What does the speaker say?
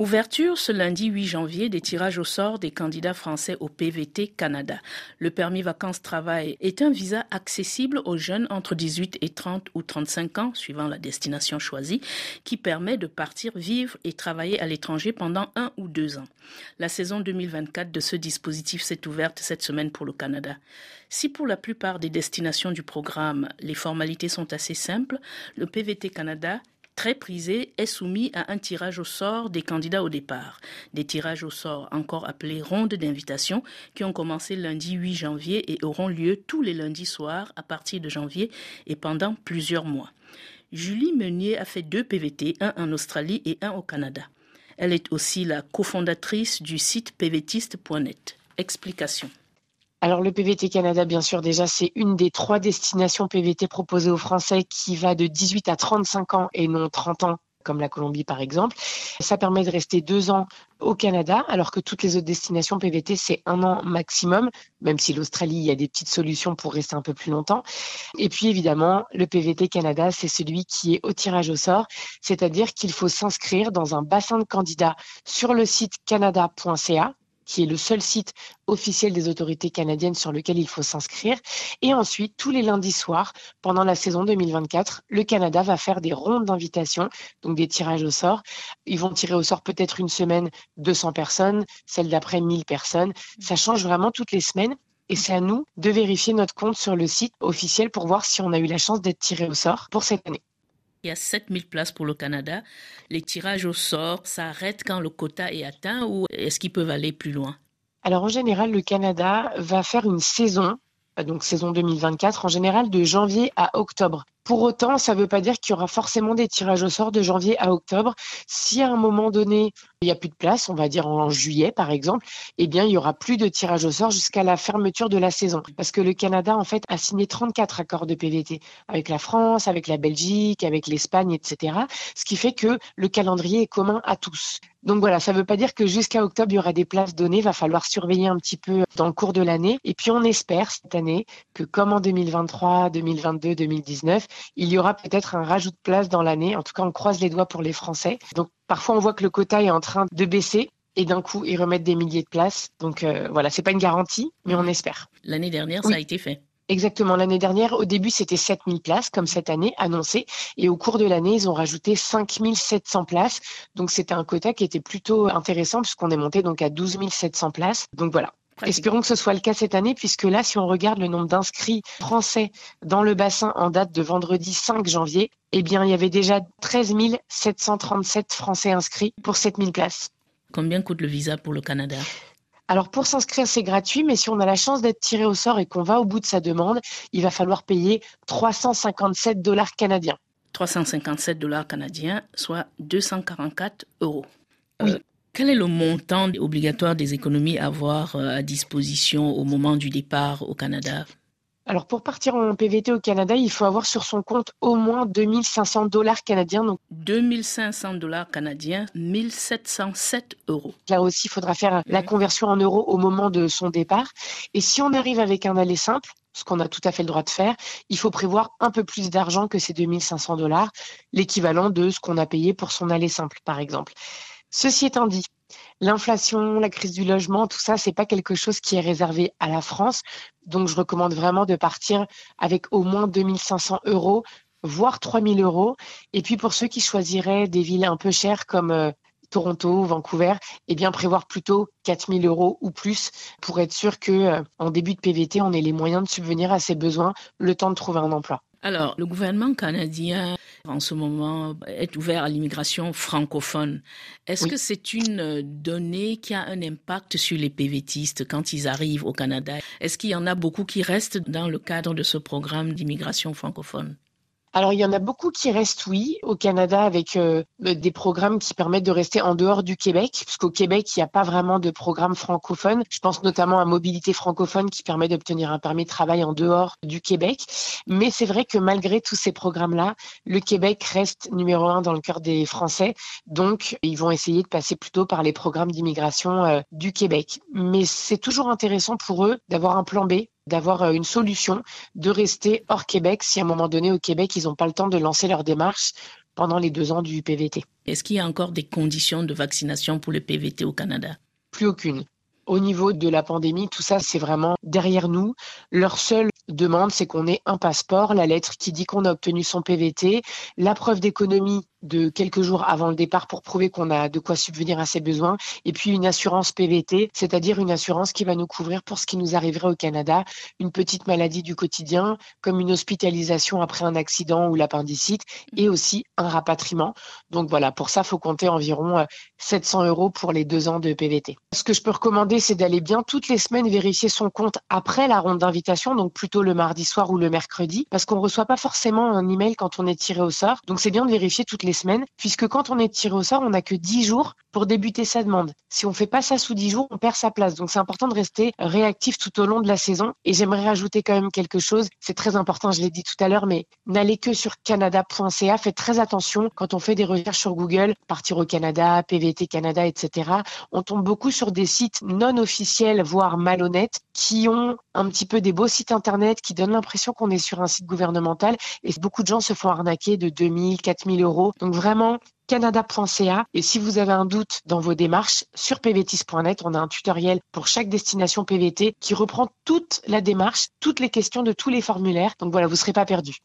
Ouverture ce lundi 8 janvier des tirages au sort des candidats français au PVT Canada. Le permis vacances-travail est un visa accessible aux jeunes entre 18 et 30 ou 35 ans, suivant la destination choisie, qui permet de partir vivre et travailler à l'étranger pendant un ou deux ans. La saison 2024 de ce dispositif s'est ouverte cette semaine pour le Canada. Si pour la plupart des destinations du programme, les formalités sont assez simples, le PVT Canada très prisé, est soumis à un tirage au sort des candidats au départ. Des tirages au sort encore appelés rondes d'invitation qui ont commencé lundi 8 janvier et auront lieu tous les lundis soirs à partir de janvier et pendant plusieurs mois. Julie Meunier a fait deux PVT, un en Australie et un au Canada. Elle est aussi la cofondatrice du site pvtiste.net. Explication. Alors le PVT Canada, bien sûr, déjà, c'est une des trois destinations PVT proposées aux Français qui va de 18 à 35 ans et non 30 ans comme la Colombie par exemple. Ça permet de rester deux ans au Canada, alors que toutes les autres destinations PVT, c'est un an maximum, même si l'Australie, il y a des petites solutions pour rester un peu plus longtemps. Et puis évidemment, le PVT Canada, c'est celui qui est au tirage au sort, c'est-à-dire qu'il faut s'inscrire dans un bassin de candidats sur le site canada.ca qui est le seul site officiel des autorités canadiennes sur lequel il faut s'inscrire. Et ensuite, tous les lundis soirs, pendant la saison 2024, le Canada va faire des rondes d'invitation, donc des tirages au sort. Ils vont tirer au sort peut-être une semaine 200 personnes, celle d'après 1000 personnes. Ça change vraiment toutes les semaines. Et c'est à nous de vérifier notre compte sur le site officiel pour voir si on a eu la chance d'être tiré au sort pour cette année. Il y a 7000 places pour le Canada. Les tirages au sort s'arrêtent quand le quota est atteint ou est-ce qu'ils peuvent aller plus loin? Alors en général, le Canada va faire une saison, donc saison 2024, en général de janvier à octobre. Pour autant, ça ne veut pas dire qu'il y aura forcément des tirages au sort de janvier à octobre. Si à un moment donné, il n'y a plus de place, on va dire en juillet par exemple, eh bien, il y aura plus de tirage au sort jusqu'à la fermeture de la saison. Parce que le Canada, en fait, a signé 34 accords de PVT avec la France, avec la Belgique, avec l'Espagne, etc. Ce qui fait que le calendrier est commun à tous. Donc voilà, ça ne veut pas dire que jusqu'à octobre, il y aura des places données. Il va falloir surveiller un petit peu dans le cours de l'année. Et puis, on espère cette année que comme en 2023, 2022, 2019, il y aura peut-être un rajout de place dans l'année. En tout cas, on croise les doigts pour les Français. Donc parfois, on voit que le quota est en train de baisser et d'un coup, ils remettent des milliers de places. Donc euh, voilà, c'est pas une garantie, mais on espère. L'année dernière, ça a été fait. Exactement. L'année dernière, au début, c'était 7000 places, comme cette année, annoncé. Et au cours de l'année, ils ont rajouté 5700 places. Donc, c'était un quota qui était plutôt intéressant puisqu'on est monté donc à 12 700 places. Donc voilà, Espérons que ce soit le cas cette année, puisque là, si on regarde le nombre d'inscrits français dans le bassin en date de vendredi 5 janvier, eh bien, il y avait déjà 13 737 Français inscrits pour 7000 places. Combien coûte le visa pour le Canada? Alors pour s'inscrire, c'est gratuit, mais si on a la chance d'être tiré au sort et qu'on va au bout de sa demande, il va falloir payer 357 dollars canadiens. 357 dollars canadiens, soit 244 euros. Oui. Euh, quel est le montant obligatoire des économies à avoir euh, à disposition au moment du départ au Canada? Alors pour partir en PVT au Canada, il faut avoir sur son compte au moins 2500 dollars canadiens. Donc 2500 dollars canadiens, 1707 euros. Là aussi, il faudra faire la conversion en euros au moment de son départ. Et si on arrive avec un aller simple, ce qu'on a tout à fait le droit de faire, il faut prévoir un peu plus d'argent que ces 2500 dollars, l'équivalent de ce qu'on a payé pour son aller simple, par exemple. Ceci étant dit, l'inflation, la crise du logement, tout ça, c'est pas quelque chose qui est réservé à la France. Donc, je recommande vraiment de partir avec au moins 2500 euros, voire 3000 euros. Et puis, pour ceux qui choisiraient des villes un peu chères comme euh, Toronto, Vancouver, eh bien prévoir plutôt 4000 euros ou plus pour être sûr que euh, en début de PVT, on ait les moyens de subvenir à ses besoins le temps de trouver un emploi. Alors, le gouvernement canadien, en ce moment, est ouvert à l'immigration francophone. Est-ce que c'est une donnée qui a un impact sur les PVTistes quand ils arrivent au Canada? Est-ce qu'il y en a beaucoup qui restent dans le cadre de ce programme d'immigration francophone? Alors, il y en a beaucoup qui restent, oui, au Canada avec euh, des programmes qui permettent de rester en dehors du Québec, puisqu'au Québec, il n'y a pas vraiment de programme francophone. Je pense notamment à Mobilité francophone qui permet d'obtenir un permis de travail en dehors du Québec. Mais c'est vrai que malgré tous ces programmes-là, le Québec reste numéro un dans le cœur des Français. Donc, ils vont essayer de passer plutôt par les programmes d'immigration euh, du Québec. Mais c'est toujours intéressant pour eux d'avoir un plan B d'avoir euh, une solution, de rester hors Québec si à un moment donné au Québec, ils n'ont pas le temps de lancer leur démarche pendant les deux ans du PVT. Est-ce qu'il y a encore des conditions de vaccination pour le PVT au Canada? Plus aucune. Au niveau de la pandémie, tout ça, c'est vraiment derrière nous. Leur seule demande, c'est qu'on ait un passeport, la lettre qui dit qu'on a obtenu son PVT, la preuve d'économie de quelques jours avant le départ pour prouver qu'on a de quoi subvenir à ses besoins. Et puis une assurance PVT, c'est-à-dire une assurance qui va nous couvrir pour ce qui nous arriverait au Canada, une petite maladie du quotidien, comme une hospitalisation après un accident ou l'appendicite, et aussi un rapatriement. Donc voilà, pour ça, faut compter environ 700 euh, euros pour les deux ans de PVT. Ce que je peux recommander, c'est d'aller bien toutes les semaines vérifier son compte après la ronde d'invitation, donc plutôt le mardi soir ou le mercredi, parce qu'on reçoit pas forcément un email quand on est tiré au sort. Donc c'est bien de vérifier toutes les semaines, puisque quand on est tiré au sort, on n'a que 10 jours pour débuter sa demande. Si on fait pas ça sous 10 jours, on perd sa place. Donc c'est important de rester réactif tout au long de la saison. Et j'aimerais rajouter quand même quelque chose. C'est très important, je l'ai dit tout à l'heure, mais n'allez que sur canada.ca. Faites très attention quand on fait des recherches sur Google, partir au Canada, PVT Canada, etc. On tombe beaucoup sur des sites non officiels, voire malhonnêtes, qui ont un petit peu des beaux sites internet, qui donnent l'impression qu'on est sur un site gouvernemental. Et beaucoup de gens se font arnaquer de 2000, 4000 euros. Donc vraiment, canada.ca. Et si vous avez un doute dans vos démarches, sur pvtis.net, on a un tutoriel pour chaque destination PVT qui reprend toute la démarche, toutes les questions de tous les formulaires. Donc voilà, vous ne serez pas perdu.